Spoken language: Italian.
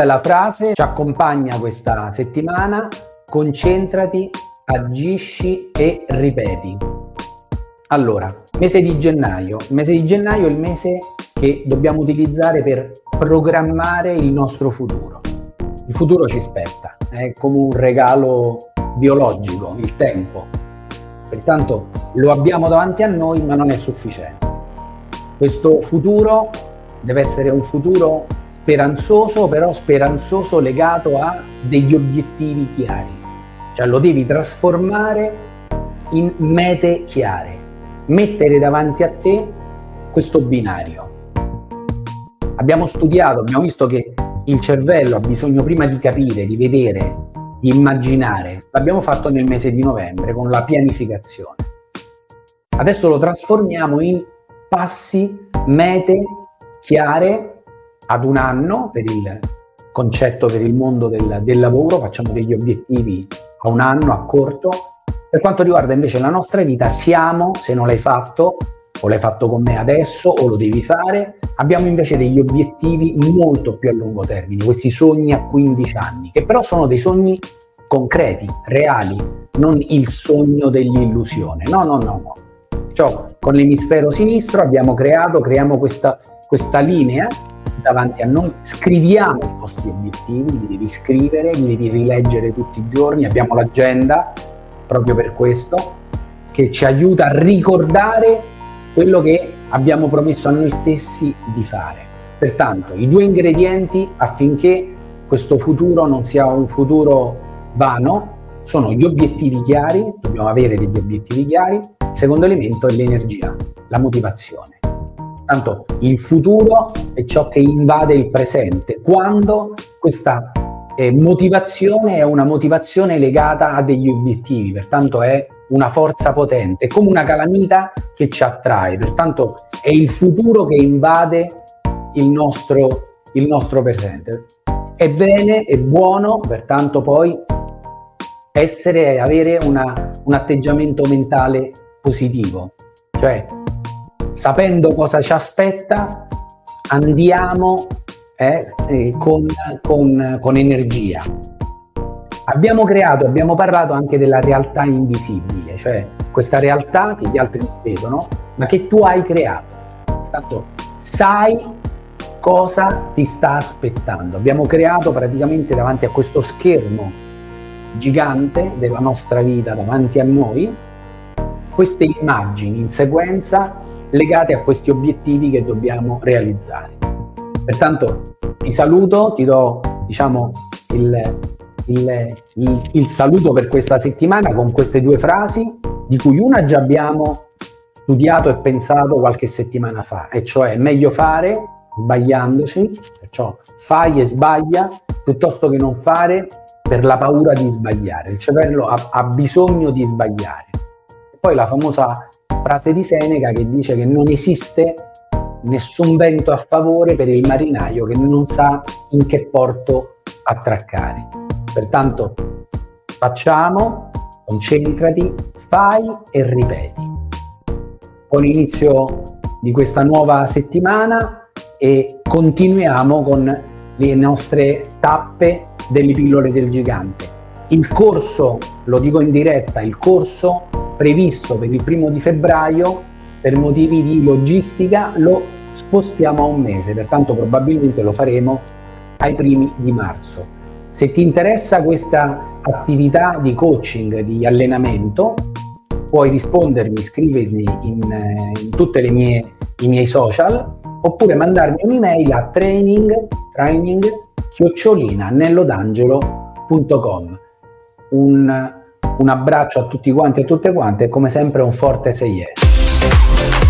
Questa è la frase, ci accompagna questa settimana. Concentrati, agisci e ripeti. Allora, mese di gennaio. Mese di gennaio è il mese che dobbiamo utilizzare per programmare il nostro futuro. Il futuro ci spetta, è come un regalo biologico, il tempo. Pertanto lo abbiamo davanti a noi, ma non è sufficiente. Questo futuro deve essere un futuro speranzoso, però speranzoso legato a degli obiettivi chiari. Cioè lo devi trasformare in mete chiare, mettere davanti a te questo binario. Abbiamo studiato, abbiamo visto che il cervello ha bisogno prima di capire, di vedere, di immaginare. L'abbiamo fatto nel mese di novembre con la pianificazione. Adesso lo trasformiamo in passi, mete chiare ad un anno per il concetto per il mondo del, del lavoro, facciamo degli obiettivi a un anno, a corto. Per quanto riguarda invece la nostra vita, siamo, se non l'hai fatto, o l'hai fatto con me adesso, o lo devi fare, abbiamo invece degli obiettivi molto più a lungo termine, questi sogni a 15 anni, che però sono dei sogni concreti, reali, non il sogno dell'illusione. No, no, no, no. Cioè, con l'emisfero sinistro abbiamo creato, creiamo questa, questa linea davanti a noi, scriviamo i nostri obiettivi, li devi scrivere, li devi rileggere tutti i giorni, abbiamo l'agenda proprio per questo, che ci aiuta a ricordare quello che abbiamo promesso a noi stessi di fare. Pertanto i due ingredienti affinché questo futuro non sia un futuro vano sono gli obiettivi chiari, dobbiamo avere degli obiettivi chiari, secondo elemento è l'energia, la motivazione. Tanto il futuro è ciò che invade il presente, quando questa eh, motivazione è una motivazione legata a degli obiettivi, pertanto è una forza potente, come una calamita che ci attrae, pertanto è il futuro che invade il nostro, il nostro presente. È bene, è buono, pertanto poi essere, avere una, un atteggiamento mentale positivo, cioè sapendo cosa ci aspetta, andiamo eh, eh, con, con, con energia. Abbiamo creato, abbiamo parlato anche della realtà invisibile, cioè questa realtà che gli altri non vedono, ma che tu hai creato. Tanto sai cosa ti sta aspettando. Abbiamo creato praticamente davanti a questo schermo gigante della nostra vita davanti a noi queste immagini in sequenza legate a questi obiettivi che dobbiamo realizzare. Pertanto ti saluto, ti do diciamo, il, il, il, il saluto per questa settimana con queste due frasi, di cui una già abbiamo studiato e pensato qualche settimana fa, e cioè meglio fare sbagliandoci, perciò fai e sbaglia, piuttosto che non fare per la paura di sbagliare. Il cervello ha, ha bisogno di sbagliare. Poi la famosa frase di Seneca che dice che non esiste nessun vento a favore per il marinaio che non sa in che porto attraccare. Pertanto facciamo, concentrati, fai e ripeti. Con l'inizio di questa nuova settimana e continuiamo con le nostre tappe delle pillole del gigante. Il corso, lo dico in diretta, il corso previsto per il primo di febbraio per motivi di logistica lo spostiamo a un mese, pertanto probabilmente lo faremo ai primi di marzo. Se ti interessa questa attività di coaching, di allenamento, puoi rispondermi, scrivermi in, in tutti i miei social oppure mandarmi un'email a training, training chiocciolina Un un abbraccio a tutti quanti e a tutte quante e come sempre un forte 6 yes.